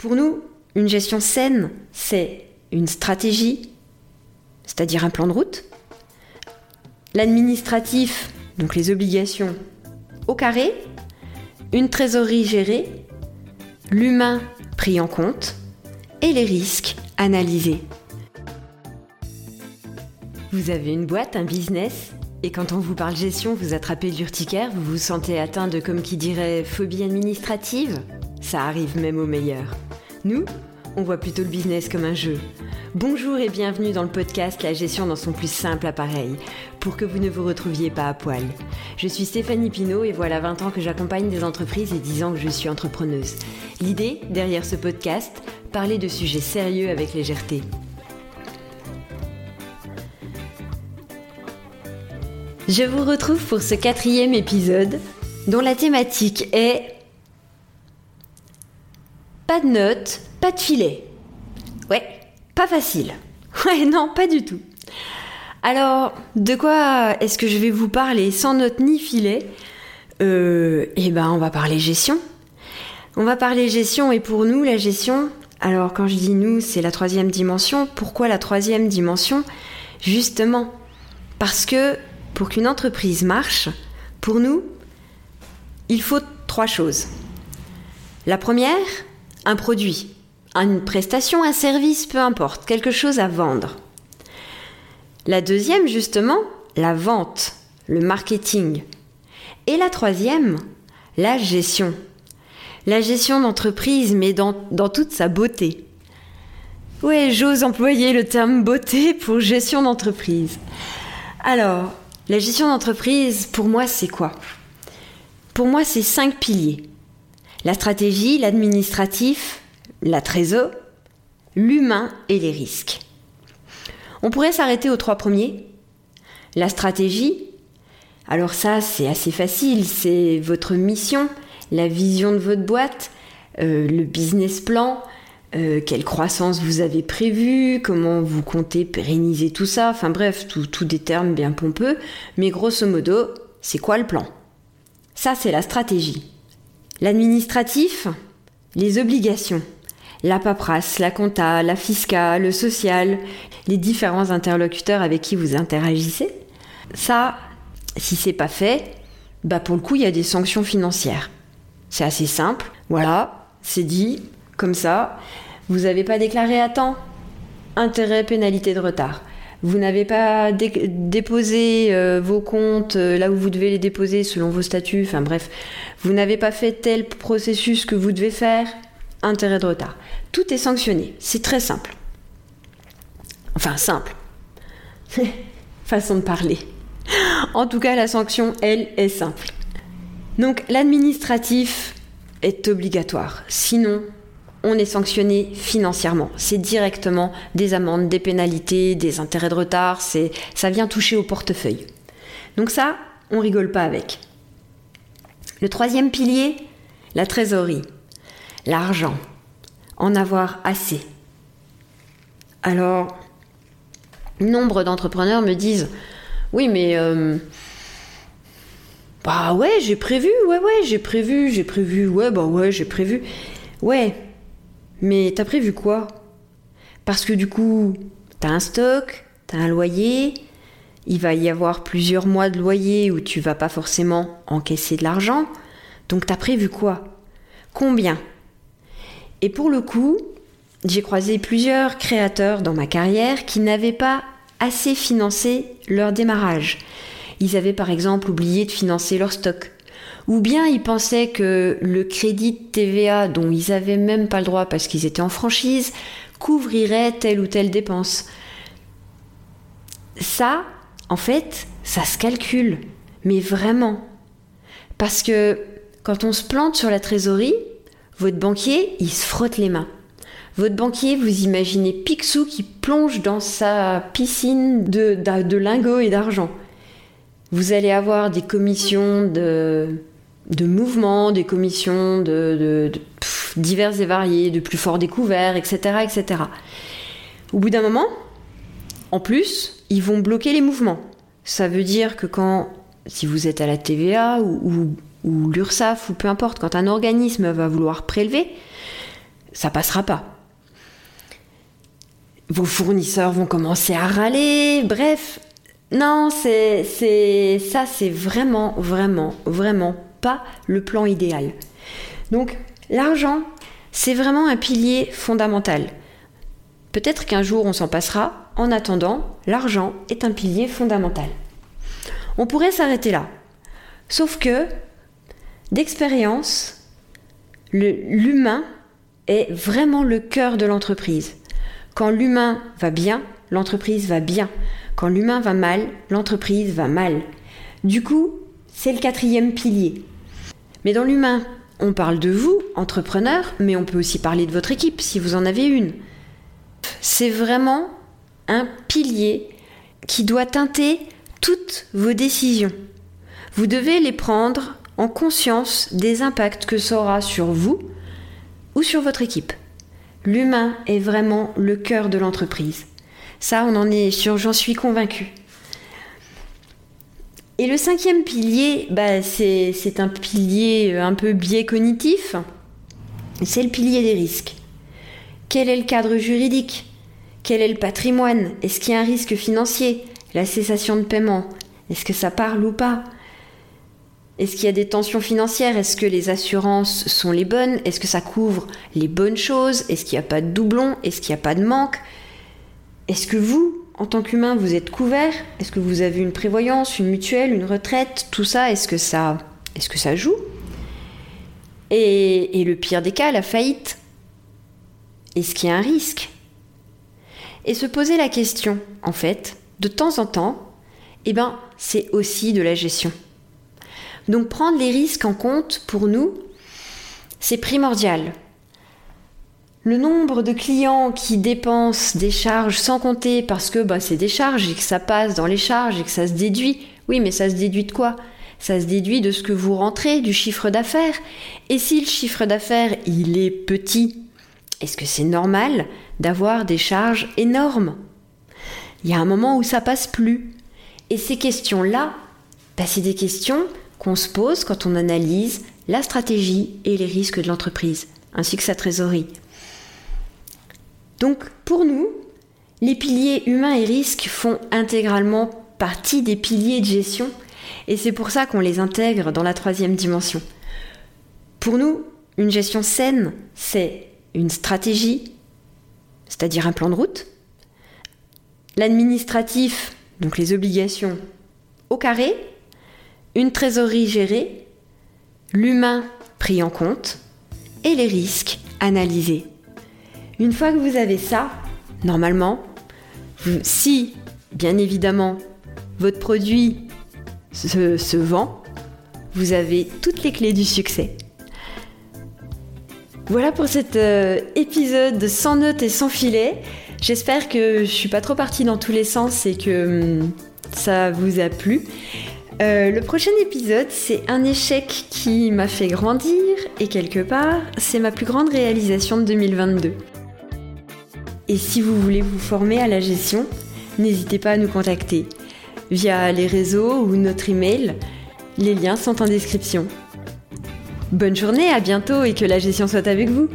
Pour nous, une gestion saine, c'est une stratégie, c'est-à-dire un plan de route, l'administratif, donc les obligations, au carré, une trésorerie gérée, l'humain pris en compte. Et les risques analysés. Vous avez une boîte, un business. Et quand on vous parle gestion, vous attrapez l'urticaire, vous vous sentez atteint de, comme qui dirait, phobie administrative. Ça arrive même aux meilleurs. Nous, on voit plutôt le business comme un jeu. Bonjour et bienvenue dans le podcast La gestion dans son plus simple appareil, pour que vous ne vous retrouviez pas à poil. Je suis Stéphanie Pinault et voilà 20 ans que j'accompagne des entreprises et 10 ans que je suis entrepreneuse. L'idée, derrière ce podcast, parler de sujets sérieux avec légèreté. Je vous retrouve pour ce quatrième épisode dont la thématique est pas de notes, pas de filet. Ouais, pas facile. Ouais, non, pas du tout. Alors, de quoi est-ce que je vais vous parler sans notes ni filet Euh, eh ben, on va parler gestion. On va parler gestion et pour nous, la gestion, alors quand je dis nous, c'est la troisième dimension. Pourquoi la troisième dimension? Justement, parce que pour qu'une entreprise marche, pour nous, il faut trois choses. La première, un produit, une prestation, un service, peu importe, quelque chose à vendre. La deuxième, justement, la vente, le marketing. Et la troisième, la gestion. La gestion d'entreprise, mais dans, toute sa beauté. Ouais, j'ose employer le terme beauté pour gestion d'entreprise. Alors, la gestion d'entreprise, pour moi, c'est quoi? Pour moi, c'est cinq piliers. La stratégie, l'administratif, la trésor, l'humain et les risques. On pourrait s'arrêter aux trois premiers. La stratégie, alors ça c'est assez facile, c'est votre mission, la vision de votre boîte, euh, le business plan, euh, quelle croissance vous avez prévue, comment vous comptez pérenniser tout ça, enfin bref, tout des termes bien pompeux, mais grosso modo, c'est quoi le plan? Ça c'est la stratégie. L'administratif, les obligations, la paperasse, la compta, la fiscale, le social, les différents interlocuteurs avec qui vous interagissez. Ça, si c'est pas fait, bah pour le coup, il y a des sanctions financières. C'est assez simple. Voilà, c'est dit, comme ça. Vous n'avez pas déclaré à temps Intérêt, pénalité de retard vous n'avez pas déposé euh, vos comptes euh, là où vous devez les déposer selon vos statuts, enfin bref, vous n'avez pas fait tel processus que vous devez faire, intérêt de retard. Tout est sanctionné, c'est très simple. Enfin simple. Façon de parler. En tout cas, la sanction, elle, est simple. Donc l'administratif est obligatoire. Sinon, on est sanctionné financièrement. C'est directement des amendes, des pénalités, des intérêts de retard, ça vient toucher au portefeuille. Donc ça, on rigole pas avec. Le troisième pilier, la trésorerie. L'argent. En avoir assez. Alors, nombre d'entrepreneurs me disent Oui, mais. Euh, bah ouais, j'ai prévu, ouais, ouais, j'ai prévu, j'ai prévu, ouais, bah ouais, j'ai prévu. Ouais, mais t'as prévu quoi? Parce que du coup, t'as un stock, t'as un loyer, il va y avoir plusieurs mois de loyer où tu vas pas forcément encaisser de l'argent. Donc t'as prévu quoi? Combien? Et pour le coup, j'ai croisé plusieurs créateurs dans ma carrière qui n'avaient pas assez financé leur démarrage. Ils avaient par exemple oublié de financer leur stock ou bien ils pensaient que le crédit de TVA dont ils n'avaient même pas le droit parce qu'ils étaient en franchise couvrirait telle ou telle dépense. Ça, en fait, ça se calcule, mais vraiment. Parce que quand on se plante sur la trésorerie, votre banquier, il se frotte les mains. Votre banquier, vous imaginez Picsou qui plonge dans sa piscine de, de lingots et d'argent. Vous allez avoir des commissions de de mouvements, des commissions de, et variés, de plus forts découverts, etc., etc. Au bout d'un moment, en plus, ils vont bloquer les mouvements. Ça veut dire que quand, si vous êtes à la TVA ou, l'URSSAF ou peu importe, quand un organisme va vouloir prélever, ça passera pas. Vos fournisseurs vont commencer à râler, bref. Non, c'est, ça, c'est vraiment, vraiment, vraiment pas le plan idéal. Donc, l'argent, c'est vraiment un pilier fondamental. Peut-être qu'un jour on s'en passera. En attendant, l'argent est un pilier fondamental. On pourrait s'arrêter là. Sauf que, d'expérience, l'humain est vraiment le cœur de l'entreprise. Quand l'humain va bien, l'entreprise va bien. Quand l'humain va mal, l'entreprise va mal. Du coup, c'est le quatrième pilier. Mais dans l'humain, on parle de vous, entrepreneur, mais on peut aussi parler de votre équipe si vous en avez une. C'est vraiment un pilier qui doit teinter toutes vos décisions. Vous devez les prendre en conscience des impacts que ça aura sur vous ou sur votre équipe. L'humain est vraiment le cœur de l'entreprise. Ça, on en est sûr, j'en suis convaincue. Et le cinquième pilier, bah, c'est un pilier un peu biais cognitif. C'est le pilier des risques. Quel est le cadre juridique? Quel est le patrimoine? Est-ce qu'il y a un risque financier? La cessation de paiement? Est-ce que ça parle ou pas? Est-ce qu'il y a des tensions financières? Est-ce que les assurances sont les bonnes? Est-ce que ça couvre les bonnes choses? Est-ce qu'il n'y a pas de doublons Est-ce qu'il n'y a pas de manque? Est-ce que vous, en tant qu'humain, vous êtes couvert? Est-ce que vous avez une prévoyance, une mutuelle, une retraite? Tout ça, est-ce que ça, joue? Et, et le pire des cas, la faillite. Est-ce qu'il y a un risque? Et se poser la question, en fait, de temps en temps, eh ben, c'est aussi de la gestion. Donc prendre les risques en compte, pour nous, c'est primordial. Le nombre de clients qui dépensent des charges sans compter parce que bah, c'est des charges et que ça passe dans les charges et que ça se déduit. Oui, mais ça se déduit de quoi? Ça se déduit de ce que vous rentrez, du chiffre d'affaires. Et si le chiffre d'affaires, il est petit, est-ce que c'est normal d'avoir des charges énormes? Il y a un moment où ça passe plus. Et ces questions-là, bah, c'est des questions qu'on se pose quand on analyse la stratégie et les risques de l'entreprise, ainsi que sa trésorerie. Donc pour nous, les piliers humains et risques font intégralement partie des piliers de gestion et c'est pour ça qu'on les intègre dans la troisième dimension. Pour nous, une gestion saine, c'est une stratégie, c'est-à-dire un plan de route, l'administratif, donc les obligations au carré, une trésorerie gérée, l'humain pris en compte et les risques analysés. Une fois que vous avez ça, normalement, si, bien évidemment, votre produit se, vend, vous avez toutes les clés du succès. Voilà pour cet euh, épisode sans notes et sans filet. J'espère que je suis pas trop partie dans tous les sens et que hum, ça vous a plu. Euh, le prochain épisode, c'est un échec qui m'a fait grandir et quelque part, c'est ma plus grande réalisation de 2022. Et si vous voulez vous former à la gestion, n'hésitez pas à nous contacter via les réseaux ou notre email. Les liens sont en description. Bonne journée, à bientôt et que la gestion soit avec vous.